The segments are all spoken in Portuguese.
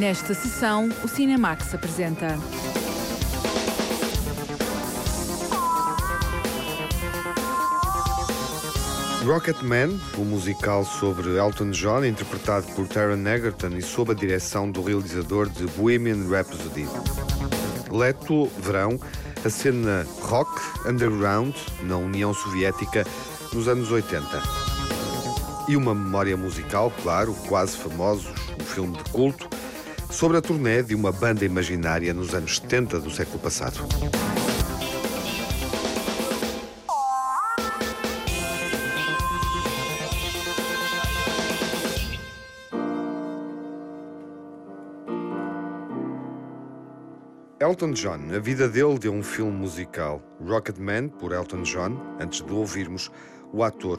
Nesta sessão, o Cinemax apresenta. Rocketman, o musical sobre Elton John, interpretado por Taron Egerton e sob a direção do realizador de Bohemian Rhapsody. Leto, verão, a cena rock underground na União Soviética nos anos 80. E uma memória musical, claro, quase famosos, um filme de culto, sobre a turnê de uma banda imaginária nos anos 70 do século passado. Elton John, a vida dele deu um filme musical, Rocketman, por Elton John, antes de ouvirmos o ator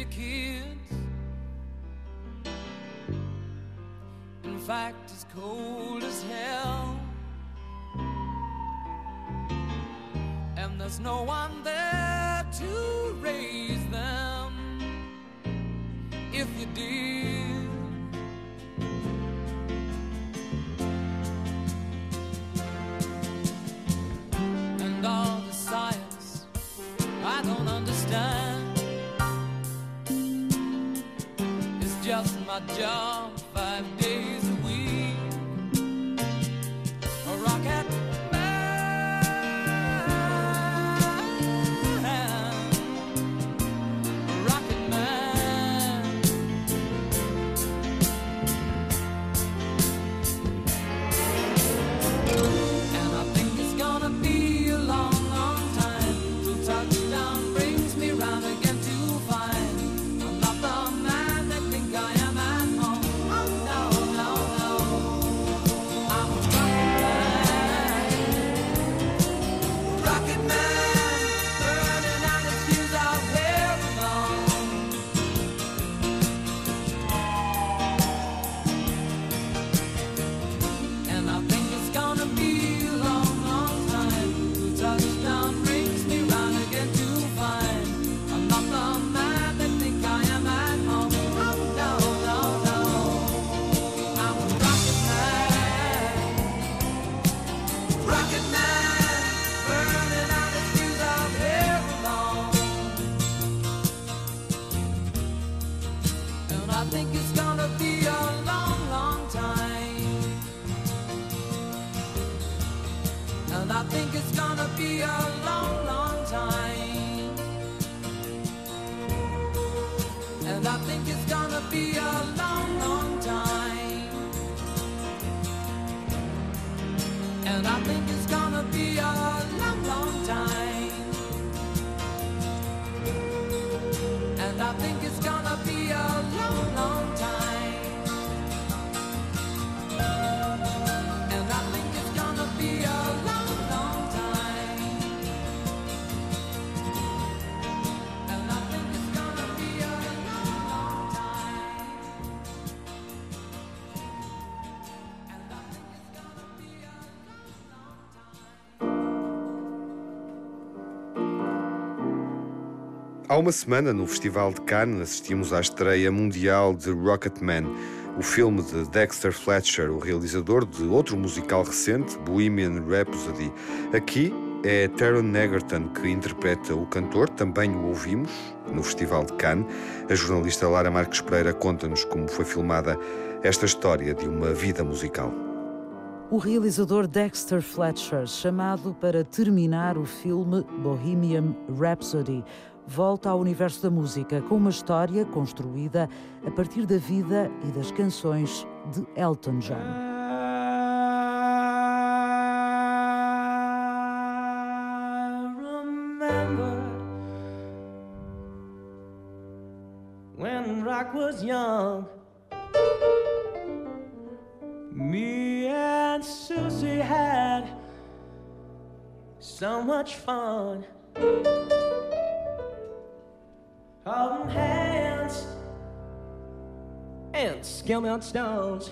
your kids. In fact, it's cold as hell. And there's no one there to raise them. If you did. And all the science I don't understand. my job. Há uma semana, no Festival de Cannes, assistimos à estreia mundial de Rocketman, o filme de Dexter Fletcher, o realizador de outro musical recente, Bohemian Rhapsody. Aqui é Taron Egerton que interpreta o cantor, também o ouvimos no Festival de Cannes. A jornalista Lara Marques Pereira conta-nos como foi filmada esta história de uma vida musical. O realizador Dexter Fletcher, chamado para terminar o filme Bohemian Rhapsody, volta ao universo da música com uma história construída a partir da vida e das canções de Elton John. Rock was young. Me and Susie had so much fun. Holding hands and on stones.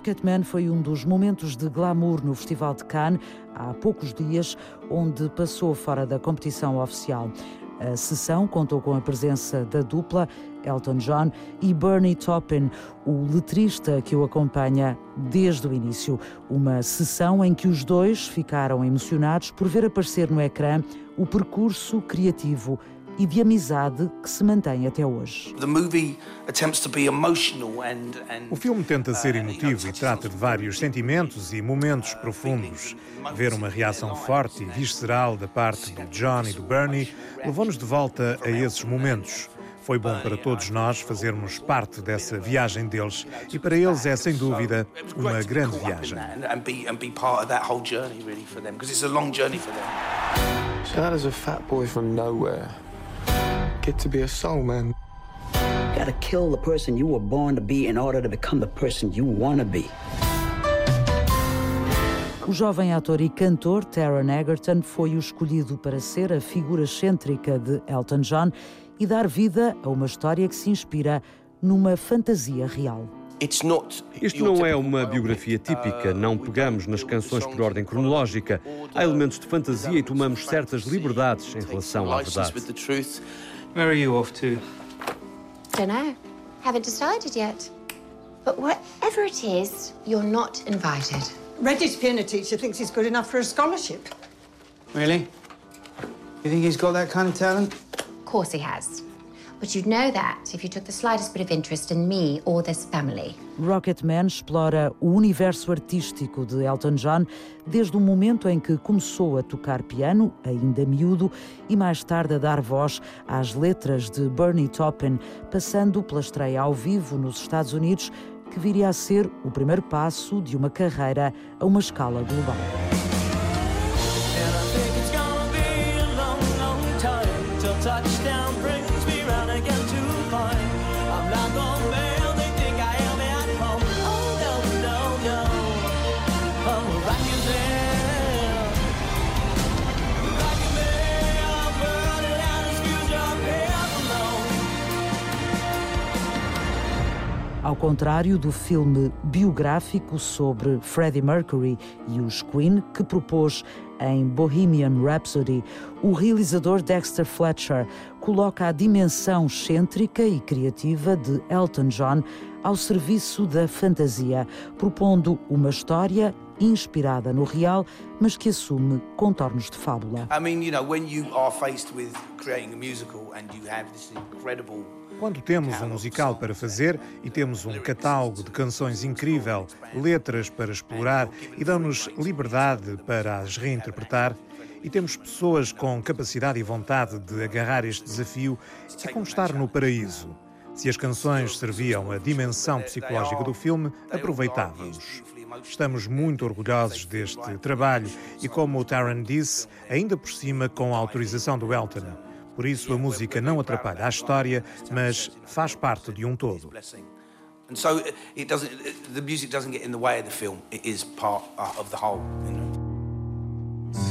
Rocketman foi um dos momentos de glamour no Festival de Cannes há poucos dias, onde passou fora da competição oficial. A sessão contou com a presença da dupla Elton John e Bernie Taupin, o letrista que o acompanha desde o início. Uma sessão em que os dois ficaram emocionados por ver aparecer no ecrã o percurso criativo e de amizade que se mantém até hoje. O filme tenta ser uh, emotivo e trata de vários sentimentos e momentos profundos. Ver uma reação forte e visceral da parte do John e do Bernie levou-nos de volta a esses momentos. Foi bom para todos nós fazermos parte dessa viagem deles e para eles é, sem dúvida, uma grande viagem. Chad is a fat boy from nowhere. Get to be a soul man. gotta kill the person you were born to be in order to become the person you want to be. O jovem ator e cantor Taron Egerton foi o escolhido para ser a figura excêntrica de Elton John e dar vida a uma história que se inspira numa fantasia real. It's not Isto não é typical uma biografia típica, Uh, não we pegamos don't nas canções songs por ordem in cronológica. order. Há elementos de fantasia e tomamos certas Fantasy, liberdades em take relação à verdade. With the truth. Where are you off to? Don't know. Haven't decided yet. But whatever it is, you're not invited. Reddy's piano teacher thinks he's good enough for a scholarship. Really? You think he's got that kind of talent? Of course he has. But you'd know that if you took the slightest bit of interest in me or this family. Rocketman explora o universo artístico de Elton John desde o momento em que começou a tocar piano, ainda miúdo, e mais tarde a dar voz às letras de Bernie Taupin, passando pela estreia ao vivo nos Estados Unidos, que viria a ser o primeiro passo de uma carreira a uma escala global. And Ao contrário do filme biográfico sobre Freddie Mercury e os Queen, que propôs em Bohemian Rhapsody, o realizador Dexter Fletcher coloca a dimensão excêntrica e criativa de Elton John ao serviço da fantasia, propondo uma história inspirada no real, mas que assume contornos de fábula. I mean, you know, when you are faced with creating a musical and you have this incredible Quando temos um musical para fazer e temos um catálogo de canções incrível, letras para explorar e dão-nos liberdade para as reinterpretar, e temos pessoas com capacidade e vontade de agarrar este desafio, é como estar no paraíso. Se as canções serviam a dimensão psicológica do filme, aproveitávamos. Estamos muito orgulhosos deste trabalho e, como o Taron disse, ainda por cima com a autorização do Elton. Por isso, a música não atrapalha a história, mas faz parte de um todo. And so it doesn't. The music doesn't get in the way of the film. It is part uh, of the whole. You know?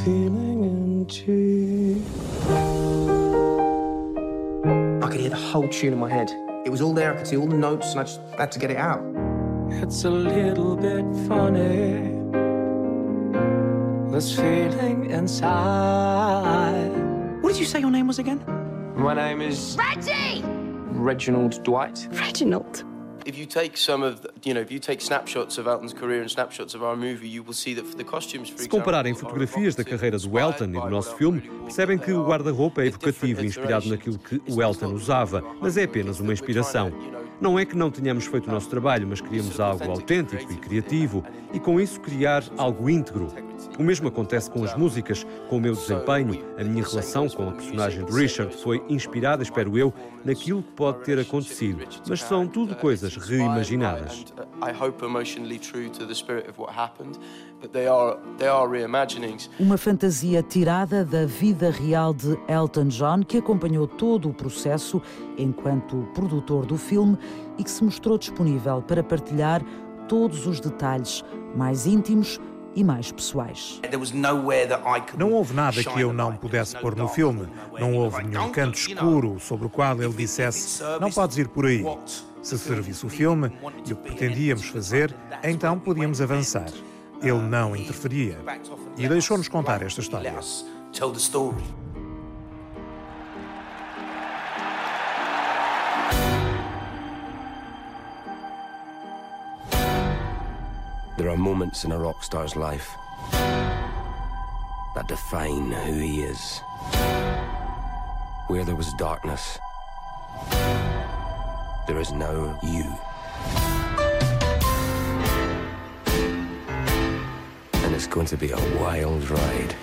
Feeling in cheek. I could hear the whole tune in my head. It was all there. I could see all the notes, and I just had to get it out. It's a little bit funny. This feeling inside. What did you say your name was again? My name is Reggie! Reginald Dwight. Reginald. If you take some of, the, you know, if you take snapshots of Elton's career and snapshots of our movie, you will see that for the costumes, for Se compararem fotografias da carreira do Elton e do nosso filme, percebem que o guarda-roupa é evocativo inspirado naquilo que o Elton usava, mas é apenas uma inspiração. Não é que não tenhamos feito o nosso trabalho, mas queríamos algo autêntico e criativo. e com isso criar algo íntegro. O mesmo acontece com as músicas, com o meu desempenho, a minha relação com a personagem de Richard foi inspirada, espero eu, naquilo que pode ter acontecido, mas são tudo coisas reimaginadas. I hope emotionally true to the spirit of what happened, but they are they are reimaginings. Uma fantasia tirada da vida real de Elton John, que acompanhou todo o processo enquanto produtor do filme e que se mostrou disponível para partilhar todos os detalhes mais íntimos e mais pessoais. Não houve nada que eu não pudesse pôr no filme. Não houve nenhum canto escuro sobre o qual ele dissesse: não podes ir por aí. Se servisse o filme e o que pretendíamos fazer, então podíamos avançar. Ele não interferia e deixou-nos contar esta história. Tell the story. There are moments in a rock star's life that define who he is. Where there was darkness, there is now you. And it's going to be a wild ride.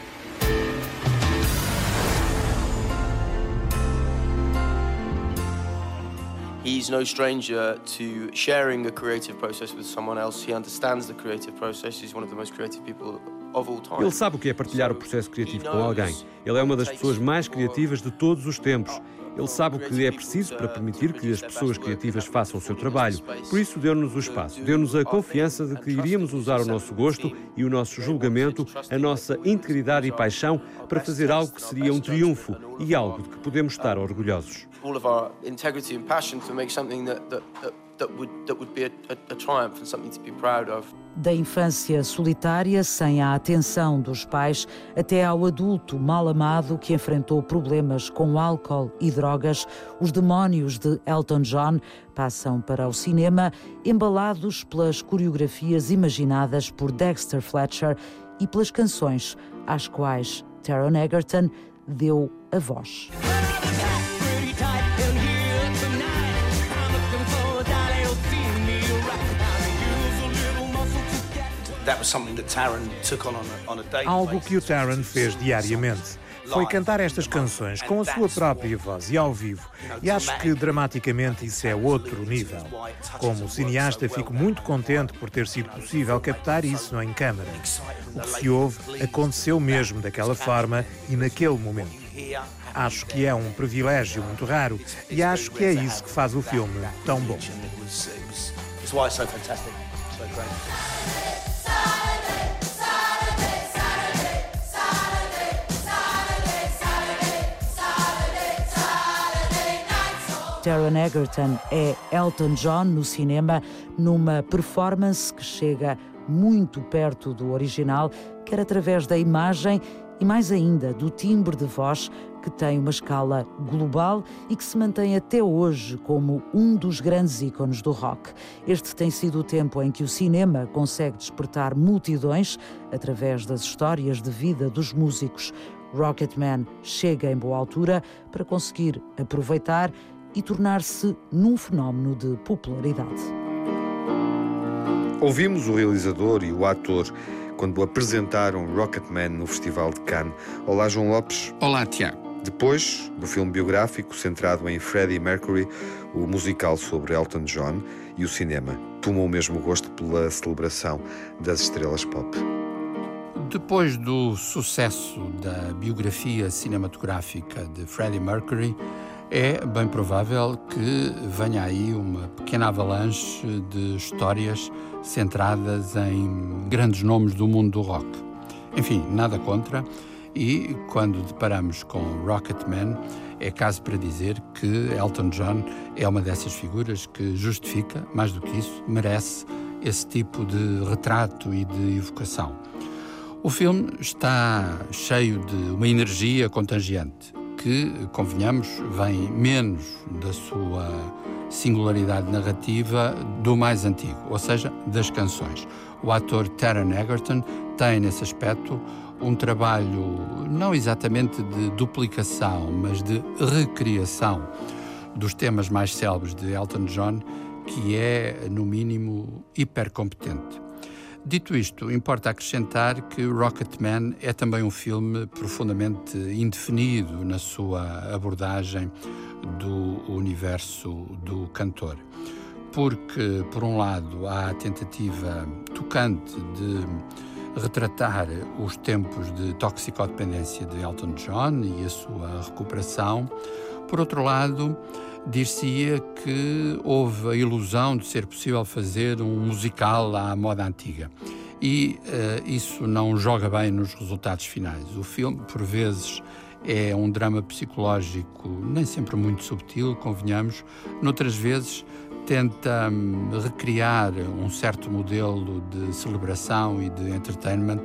He's no stranger to sharing a creative process with someone else. He understands the creative process. He's one of the most creative people of all time. Ele sabe o que é partilhar o processo criativo com alguém. Ele é uma das pessoas mais criativas de todos os tempos. Ele sabe o que é preciso para permitir que as pessoas criativas façam o seu trabalho. Por isso, deu-nos o espaço, deu-nos a confiança de que iríamos usar o nosso gosto e o nosso julgamento, a nossa integridade e paixão para fazer algo que seria um triunfo e algo de que podemos estar orgulhosos. That would that would be a, a, a triumph and something to be proud of. Da infância solitária, sem a atenção dos pais, até ao adulto mal amado que enfrentou problemas com álcool e drogas, os demónios de Elton John passam para o cinema embalados pelas coreografias imaginadas por Dexter Fletcher e pelas canções às quais Taron Egerton deu a voz. Algo que o Taron fez diariamente. Foi cantar estas canções com a sua própria voz e ao vivo. E acho que dramaticamente isso é outro nível. Como cineasta, fico muito contente por ter sido possível captar isso em câmara. O que se ouve aconteceu mesmo daquela forma e naquele momento. Acho que é um privilégio muito raro e acho que é isso que faz o filme tão bom. It's why it's so fantastic. So great. Taron Egerton é Elton John no cinema, numa performance que chega muito perto do original, quer através da imagem e mais ainda do timbre de voz que tem uma escala global e que se mantém até hoje como um dos grandes ícones do rock. Este tem sido o tempo em que o cinema consegue despertar multidões através das histórias de vida dos músicos. Rocketman chega em boa altura para conseguir aproveitar e tornar-se num fenómeno de popularidade. Ouvimos o realizador e o ator quando apresentaram Rocketman no Festival de Cannes. Olá, João Lopes. Olá, Tiago. Depois do filme biográfico centrado em Freddie Mercury, o musical sobre Elton John e o cinema tomou o mesmo gosto pela celebração das estrelas pop. Depois do sucesso da biografia cinematográfica de Freddie Mercury, é bem provável que venha aí uma pequena avalanche de histórias centradas em grandes nomes do mundo do rock. Enfim, nada contra, e quando deparamos com Rocketman, é caso para dizer que Elton John é uma dessas figuras que justifica, mais do que isso, merece esse tipo de retrato e de evocação. O filme está cheio de uma energia contagiante que, convenhamos, vem menos da sua singularidade narrativa do mais antigo, ou seja, das canções. O ator Taron Egerton tem, nesse aspecto, um trabalho não exatamente de duplicação, mas de recriação dos temas mais célebres de Elton John, que é, no mínimo, hipercompetente. Dito isto, importa acrescentar que Rocketman é também um filme profundamente indefinido na sua abordagem do universo do cantor. Porque, por um lado, há a tentativa tocante de retratar os tempos de toxicodependência de Elton John e a sua recuperação. Por outro lado, dir-se-ia que houve a ilusão de ser possível fazer um musical à moda antiga. E uh, isso não joga bem nos resultados finais. O filme, por vezes, é um drama psicológico nem sempre muito subtil, convenhamos, noutras vezes tenta hum, recriar um certo modelo de celebração e de entertainment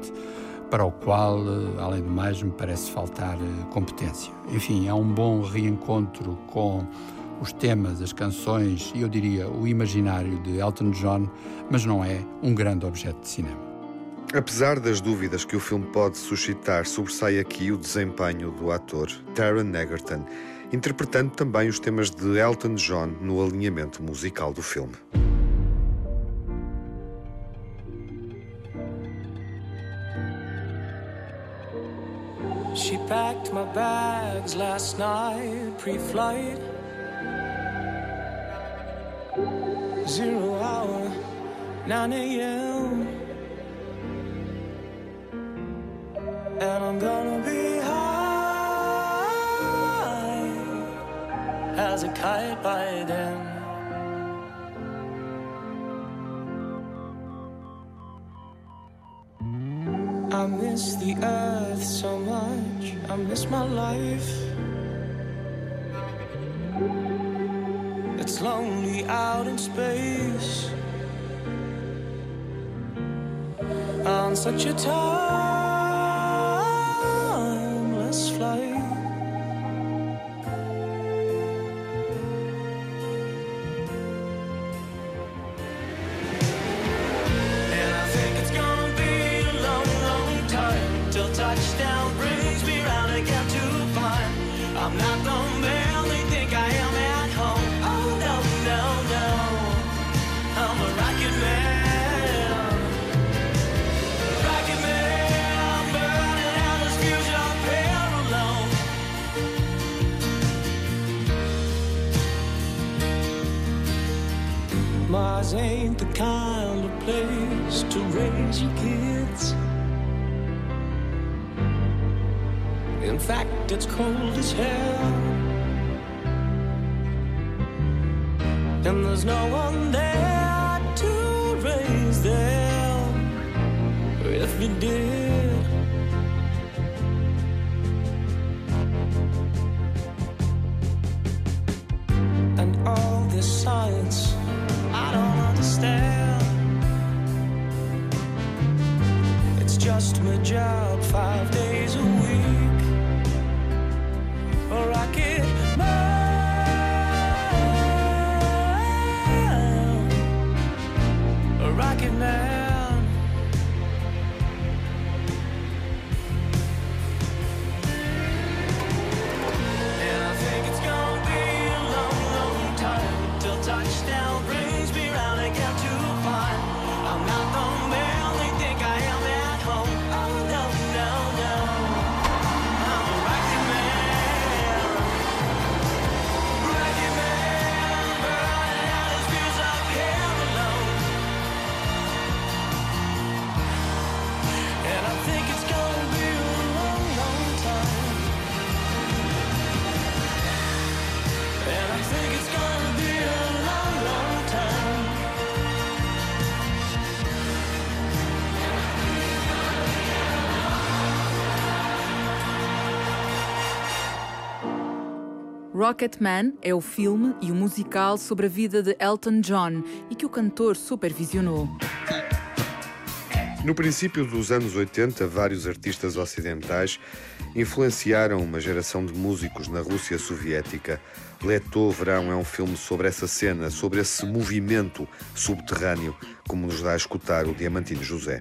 para o qual, eh, além do mais, me parece faltar eh, competência. Enfim, é um bom reencontro com os temas, as canções e eu diria o imaginário de Elton John, mas não é um grande objeto de cinema. Apesar das dúvidas que o filme pode suscitar, sobressai aqui o desempenho do ator Taron Egerton, interpretando também os temas de Elton John no alinhamento musical do filme. She packed my bags last night, pre-flight. Zero hour, 9 a.m. And I'm gonna be high as a kite by then. I miss the earth so much. I miss my life. It's lonely out in space on such a timeless Rocketman é o filme e o musical sobre a vida de Elton John e que o cantor supervisionou. No princípio dos anos 80, vários artistas ocidentais influenciaram uma geração de músicos na Rússia soviética. Leto Verão é um filme sobre essa cena, sobre esse movimento subterrâneo, como nos dá a escutar o Diamantino José.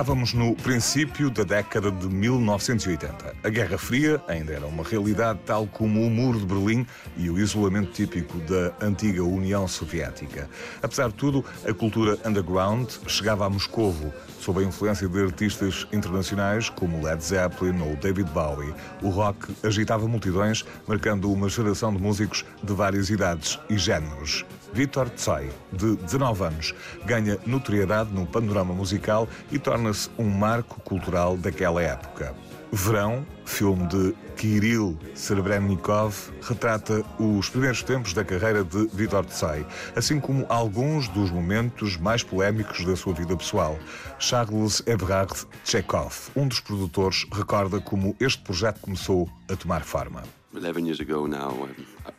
Estávamos no princípio da década de 1980. A Guerra Fria ainda era uma realidade, tal como o Muro de Berlim e o isolamento típico da antiga União Soviética. Apesar de tudo, a cultura underground chegava a Moscovo, sob a influência de artistas internacionais como Led Zeppelin ou David Bowie. O rock agitava multidões, marcando uma geração de músicos de várias idades e géneros. Vitor Tsoi, de 19 anos, ganha notoriedade no panorama musical e torna-se um marco cultural daquela época. Verão, filme de Kirill Serebrennikov, retrata os primeiros tempos da carreira de Vitor Tsoi, assim como alguns dos momentos mais polémicos da sua vida pessoal. Charles Eberhard Chekhov, um dos produtores, recorda como este projeto começou a tomar forma. 11 years ago now,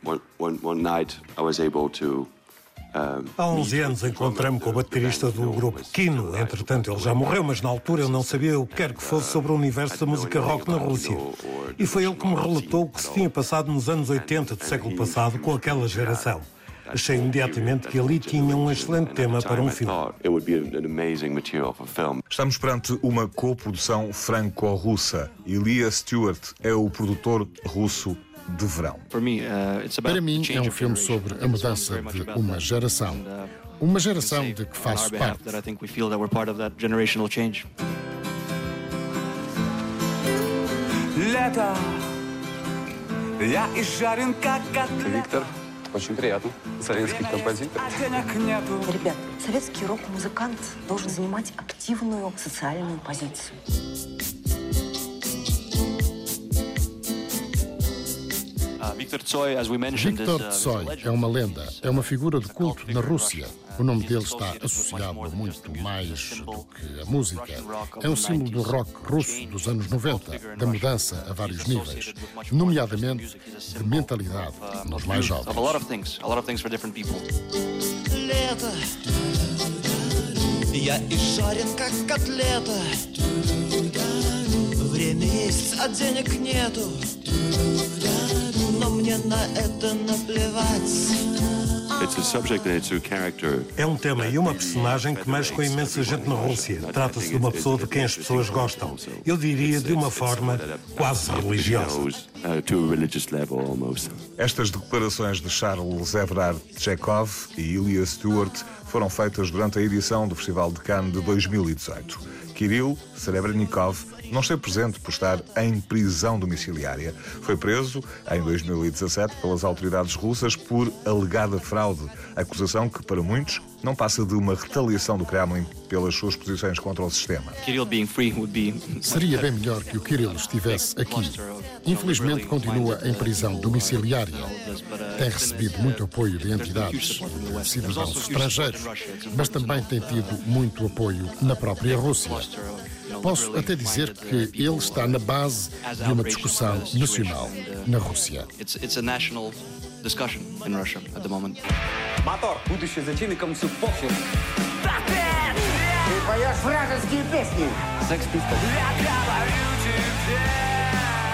one, one, one night I was able to Há 11 anos encontrei-me com o baterista do grupo Kino. Entretanto, ele já morreu, mas na altura eu não sabia o que quer que fosse sobre o universo da música rock na Rússia. E foi ele que me relatou o que se tinha passado nos anos 80 do século passado com aquela geração. Achei imediatamente que ali tinha um excelente tema para um filme. Estamos perante uma coprodução franco-russa. Elias Stewart é o produtor russo de verão. Para mim, é um filme sobre a mudança de uma geração. Uma geração de que faço parte. Лето, я изжарен как котлет. Виктор, очень приятно. Советский композитор. А денег нету. Ребят, советский рок-музыкант должен занимать активную социальную позицию. Victor Tsoi é uma lenda, é uma figura de culto na Rússia. O nome dele está associado a muito mais do que a música. É um símbolo do rock russo dos anos 90, da mudança a vários níveis, nomeadamente de mentalidade nos mais jovens. Лето, я изжарен как котлета. Время есть, а денег nету. Но мне на это наплевать. É um tema e uma personagem que mexe com imensa gente na Rússia. Trata-se de uma pessoa de quem as pessoas gostam. Eu diria de uma forma quase religiosa. Estas declarações de Charles Everard Chekhov e Ilya Stewart foram feitas durante a edição do Festival de Cannes de 2018. Kirill Serebrennikov não esteve presente por estar em prisão domiciliária. Foi preso em 2017 pelas autoridades russas por alegada fraude, acusação que, para muitos, não passa de uma retaliação do Kremlin pelas suas posições contra o sistema. Seria bem melhor que o Kirill estivesse aqui. Infelizmente, continua em prisão domiciliária. Tem recebido muito apoio de entidades de cidadãos estrangeiros, mas também tem tido muito apoio na própria Rússia. Posso até dizer que ele está na base de uma discussão nacional na Rússia. Мотор, будущее за чиником суппохер. Ты поешь вражеские песни. Секс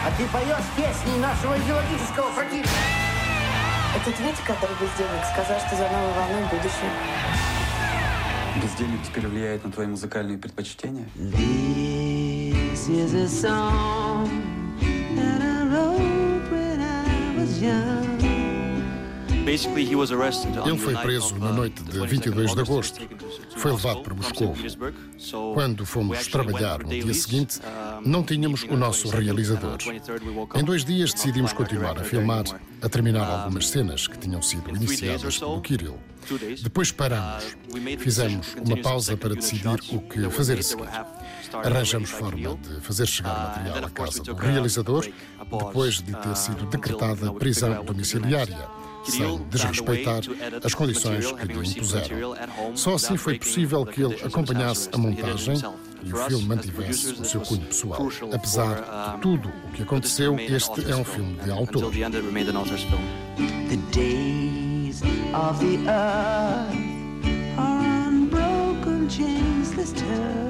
А ты поешь песни нашего идеологического противника. Это Витя, который без денег, сказал, что за новой волной будущее. Бездельник теперь влияет на твои музыкальные предпочтения? This is a song that I wrote when I was young. Ele foi preso na noite de 22 de agosto. Foi levado para Moscou. Quando fomos trabalhar no dia seguinte, não tínhamos o nosso realizador. Em dois dias decidimos continuar a filmar, a terminar algumas cenas que tinham sido iniciadas pelo Kirill. Depois paramos. Fizemos uma pausa para decidir o que fazer a seguir. Arranjamos forma de fazer chegar material à casa do realizador, depois de ter sido decretada prisão domiciliária sem desrespeitar as condições que lhe impuseram. Só assim foi possível que ele acompanhasse a montagem e o filme mantivesse o seu cunho pessoal. Apesar de tudo o que aconteceu, este é um filme de autor. The days of the earth are unbroken chains that stir,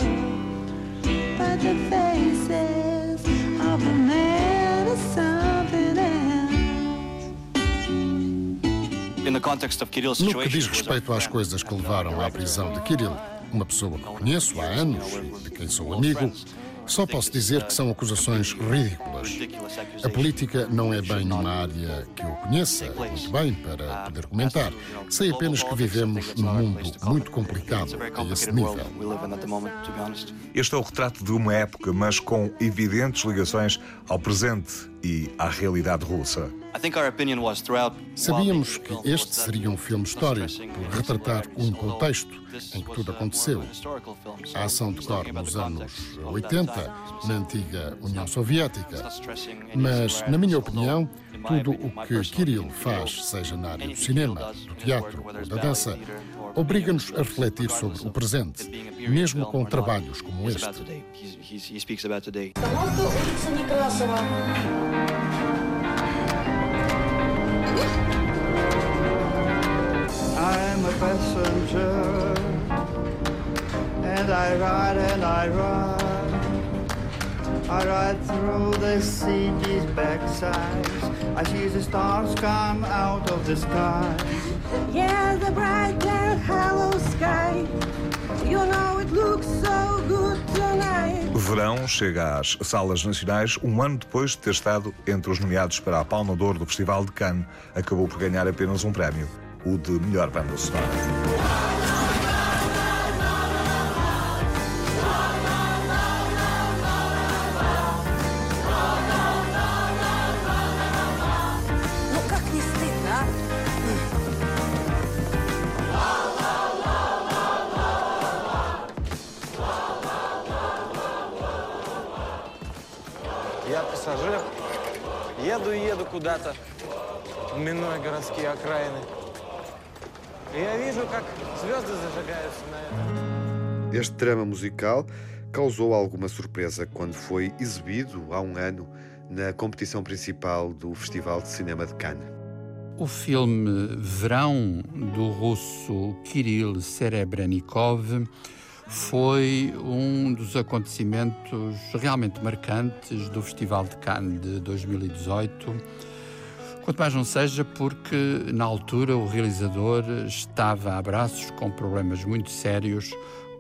but the faces No que diz respeito às coisas que levaram à prisão de Kirill, uma pessoa que conheço há anos e de quem sou amigo, só posso dizer que são acusações ridículas. A política não é bem uma área que eu conheça muito bem para poder comentar. Sei apenas que vivemos num mundo muito complicado a esse nível. Este é o retrato de uma época, mas com evidentes ligações ao presente e à realidade russa. Sabíamos que este seria um filme histórico, por retratar um contexto em que tudo aconteceu. A ação decorre nos anos 80, na antiga União Soviética. Mas, na minha opinião, tudo o que Kirill faz, seja na área do cinema, do teatro ou da dança, obriga-nos a refletir sobre o presente, mesmo com trabalhos como este. Passenger, and I ride and I ride. I ride through the city's backsides. I see the stars come out of the sky. Yeah, the bright and hollow sky. You know it looks so good tonight. Verão chega às salas nacionais um ano depois de ter estado entre os nomeados para a Palma de Ouro do Festival de Cannes. Acabou por ganhar apenas um prémio, od melhor banda sonora. пассажир. Еду и еду куда-то, минуя городские окраины. Este drama musical causou alguma surpresa quando foi exibido há um ano na competição principal do Festival de Cinema de Cannes. O filme Verão, do russo Kirill Serebrennikov, foi um dos acontecimentos realmente marcantes do Festival de Cannes de 2018. Quanto mais não seja porque, na altura, o realizador estava a braços com problemas muito sérios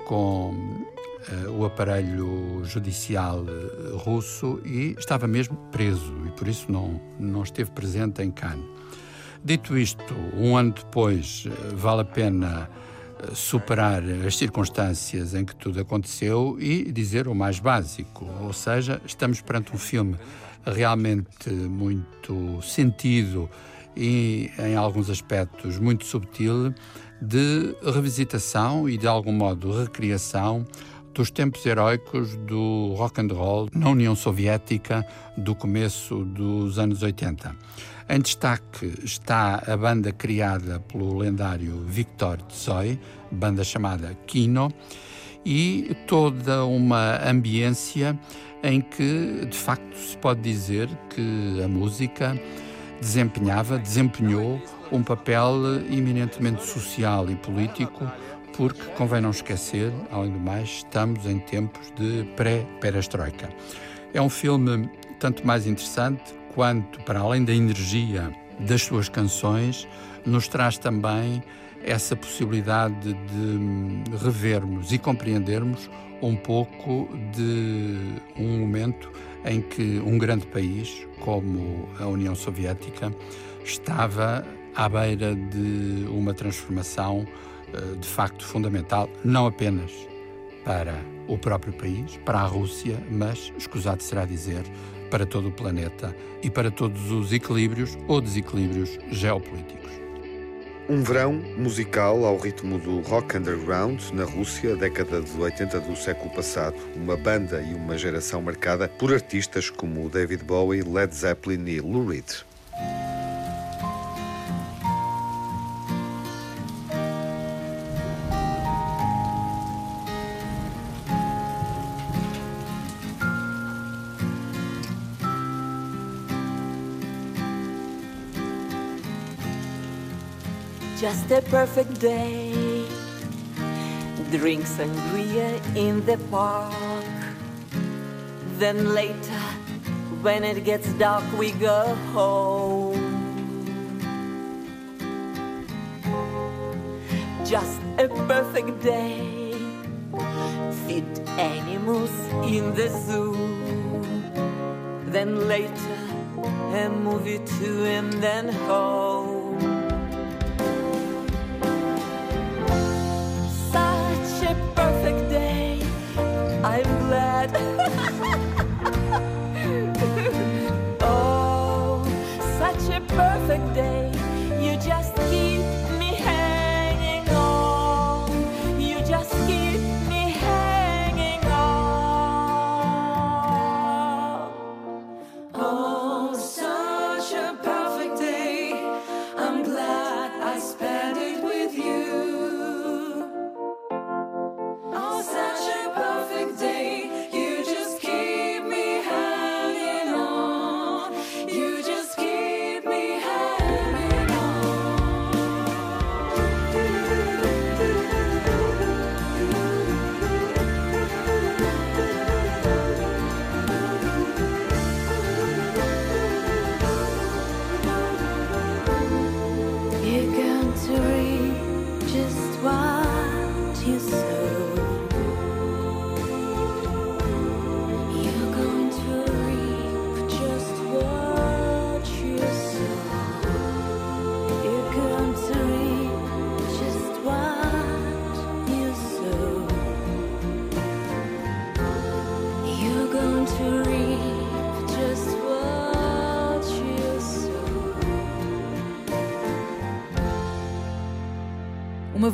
com eh, o aparelho judicial eh, russo e estava mesmo preso e por isso não, não esteve presente em Cannes. Dito isto, um ano depois, eh, vale a pena superar as circunstâncias em que tudo aconteceu e dizer o mais básico, ou seja, estamos perante um filme realmente muito sentido e, em alguns aspectos, muito subtil de revisitação e, de algum modo, recriação dos tempos heróicos do rock and roll na União Soviética do começo dos anos 80. Em destaque está a banda criada pelo lendário Viktor Tsoi, banda chamada Kino, e toda uma ambiência em que, de facto, se pode dizer que a música desempenhava, desempenhou um papel eminentemente social e político, porque, convém não esquecer, além do mais, estamos em tempos de pré-perestroika. É um filme tanto mais interessante quanto, para além da energia das suas canções, nos traz também essa possibilidade de revermos e compreendermos um pouco de um momento em que um grande país como a União Soviética estava à beira de uma transformação eh, de facto fundamental, não apenas para o próprio país, para a Rússia, mas, escusado será dizer, para todo o planeta e para todos os equilíbrios ou desequilíbrios geopolíticos. Um verão musical ao ritmo do rock underground na Rússia, década de 80 do século passado. Uma banda e uma geração marcada por artistas como David Bowie, Led Zeppelin e Lou Reed. A perfect day. Drink sangria in the park. Then later, when it gets dark, we go home. Just a perfect day. Feed animals in the zoo. Then later, a movie too, and then home.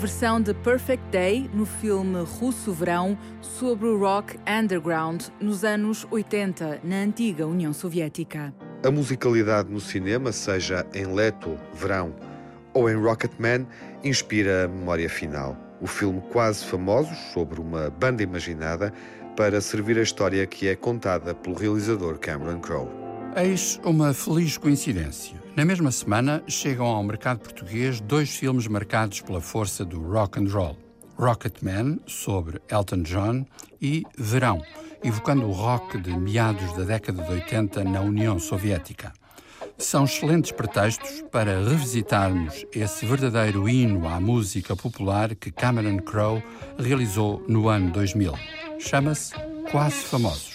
Versão de Perfect Day no filme russo Verão sobre o rock underground nos anos 80, na antiga União Soviética. A musicalidade no cinema, seja em Leto, Verão ou em Rocketman, inspira a memória final. O filme quase famoso sobre uma banda imaginada para servir a história que é contada pelo realizador Cameron Crowe. Eis uma feliz coincidência. Na mesma semana chegam ao mercado português dois filmes marcados pela força do rock and roll. Rocketman, sobre Elton John, e Verão, evocando o rock de meados da década de 80 na União Soviética. São excelentes pretextos para revisitarmos esse verdadeiro hino à música popular que Cameron Crowe realizou no ano 2000. Chama-se Quase Famosos.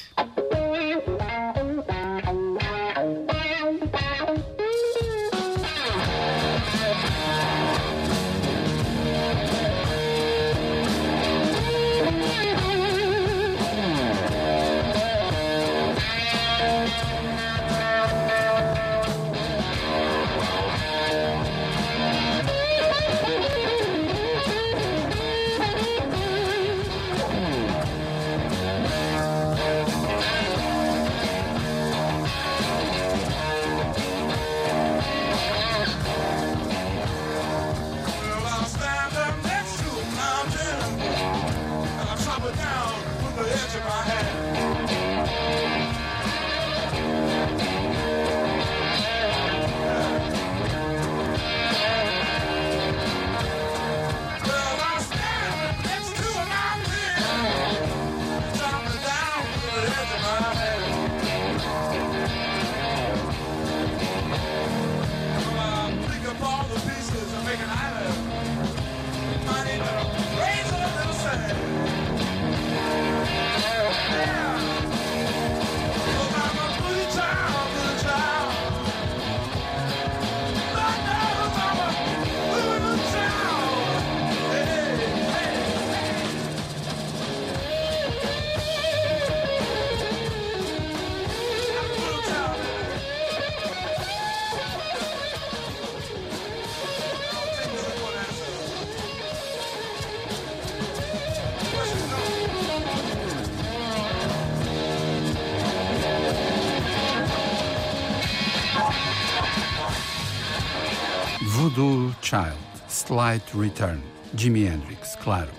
Slight Return, Jimi Hendrix, claro.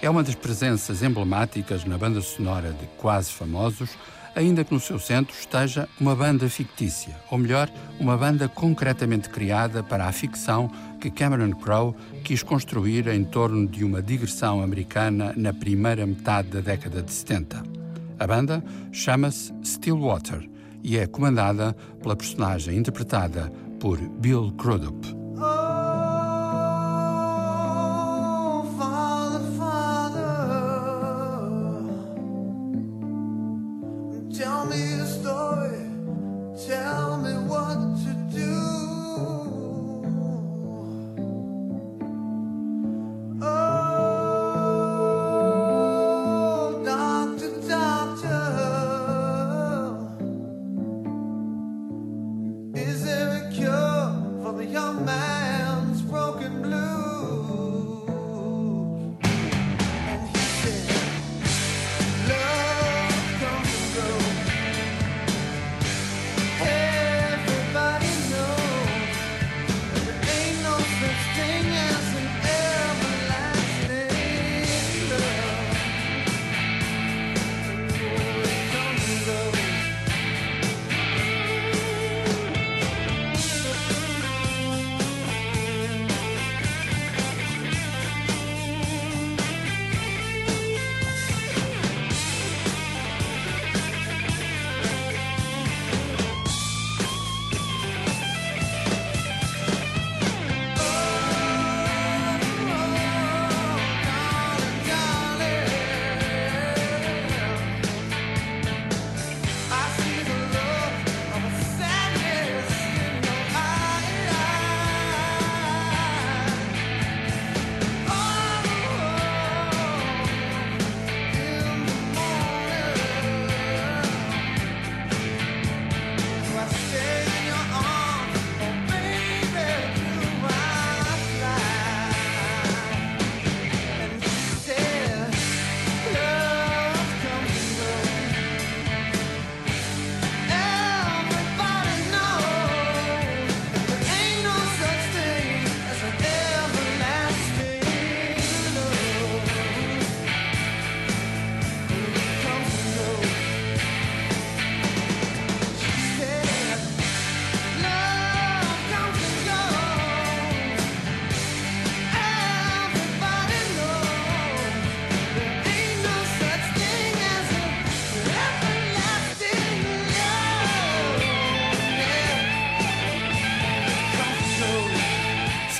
É uma das presenças emblemáticas na banda sonora de Quase Famosos, ainda que no seu centro esteja uma banda fictícia, ou melhor, uma banda concretamente criada para a ficção que Cameron Crowe quis construir em torno de uma digressão americana na primeira metade da década de 70. A banda chama-se Stillwater e é comandada pela personagem interpretada por Bill Crudup.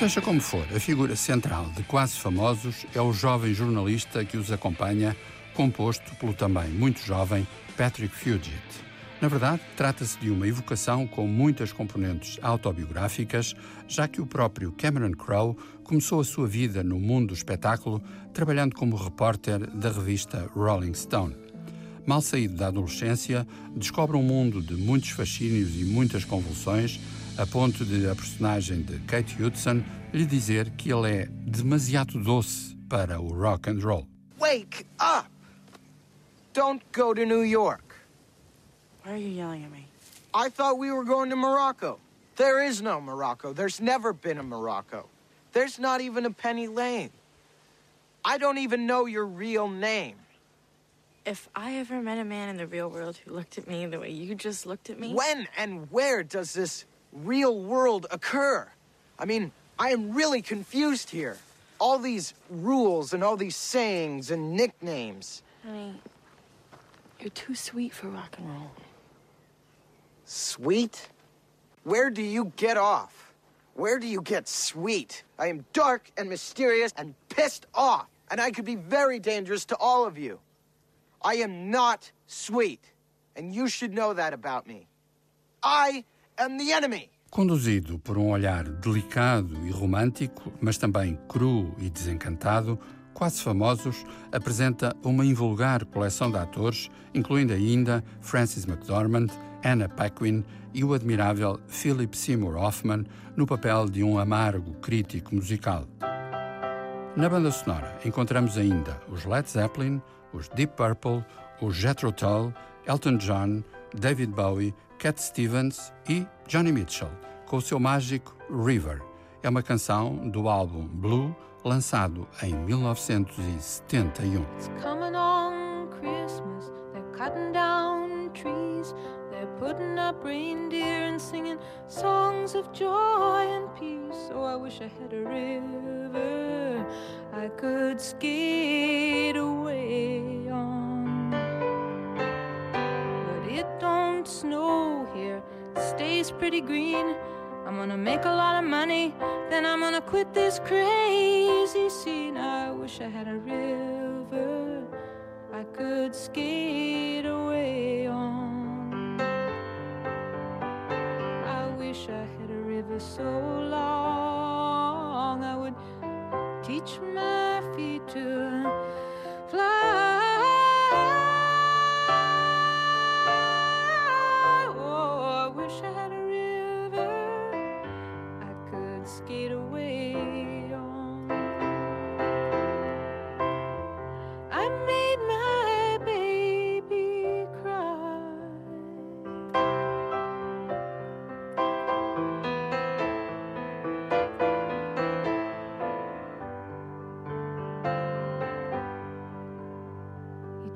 Seja como for, a figura central de Quase Famosos é o jovem jornalista que os acompanha, composto pelo também muito jovem Patrick Fugit. Na verdade, trata-se de uma evocação com muitas componentes autobiográficas, já que o próprio Cameron Crowe começou a sua vida no mundo do espetáculo trabalhando como repórter da revista Rolling Stone. Mal saído da adolescência, descobre um mundo de muitos fascínios e muitas convulsões, a ponto de a personagem de Kate Hudson lhe dizer que ele é demasiado doce para o rock and roll. Wake up! Don't go to New York. Why are you yelling at me? I thought we were going to Morocco. There is no Morocco. There's never been a Morocco. There's not even a Penny Lane. I don't even know your real name. If I ever met a man in the real world who looked at me the way you just looked at me. When and where does this real world occur? I mean, I am really confused here. All these rules and all these sayings and nicknames. Honey, you're too sweet for rock and roll. Sweet? Where do you get off? Where do you get sweet? I am dark and mysterious and pissed off, and I could be very dangerous to all of you. I am not sweet, and you should know that about me. I am the enemy. Conduzido por um olhar delicado e romântico, mas também cru e desencantado, Quase Famosos apresenta uma invulgar coleção de atores, incluindo ainda Frances McDormand, Anna Paquin e o admirável Philip Seymour Hoffman no papel de um amargo crítico musical. Na banda sonora encontramos ainda os Led Zeppelin, os Deep Purple, os Jethro Tull, Elton John, David Bowie, Cat Stevens e Johnny Mitchell, com o seu mágico River. É uma canção do álbum Blue, lançado em 1971. Coming on Christmas, they're cutting down trees. They're putting up reindeer and singing songs of joy and peace. Oh, I wish I had a river I could skate away don't snow here, stays pretty green. I'm gonna make a lot of money, then I'm gonna quit this crazy scene. I wish I had a river I could skate away on. I wish I had a river so long I would teach my feet to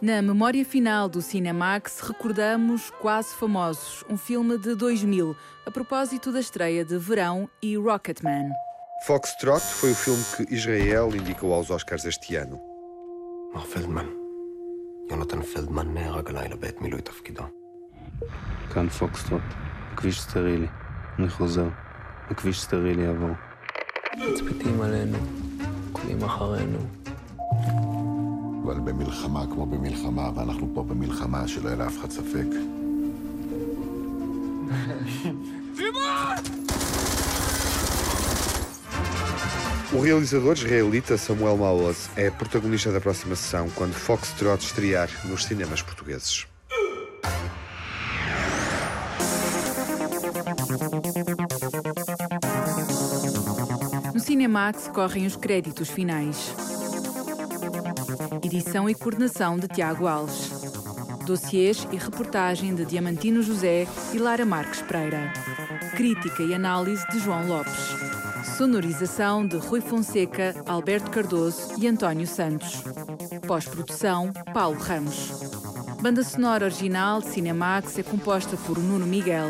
Na memória final do Cinemax, recordamos Quase Famosos, um filme de 2000, a propósito da estreia de Verão e Rocketman. Foxtrot foi o filme que Israel indicou aos Oscars este ano. מר פלדמן, יונתן פלדמן נהרג הלילה בעת מילוי תפקידו. כאן פוקסטרוט, כביש סטרילי. אני חוזר, הכביש סטרילי יעבור. מצפיתים עלינו, עוקבים אחרינו. אבל במלחמה כמו במלחמה, ואנחנו פה במלחמה, שלא יהיה לאף אחד ספק. O realizador israelita Samuel Maoz é protagonista da próxima sessão quando Foxtrot estrear nos cinemas portugueses. No Cinemax correm os créditos finais. Edição e coordenação de Tiago Alves. Dossiês e reportagem de Diamantino José e Lara Marques Pereira. Crítica e análise de João Lopes. Sonorização de Rui Fonseca, Alberto Cardoso e António Santos. Pós-produção, Paulo Ramos. Banda sonora original de Cinemax é composta por Nuno Miguel.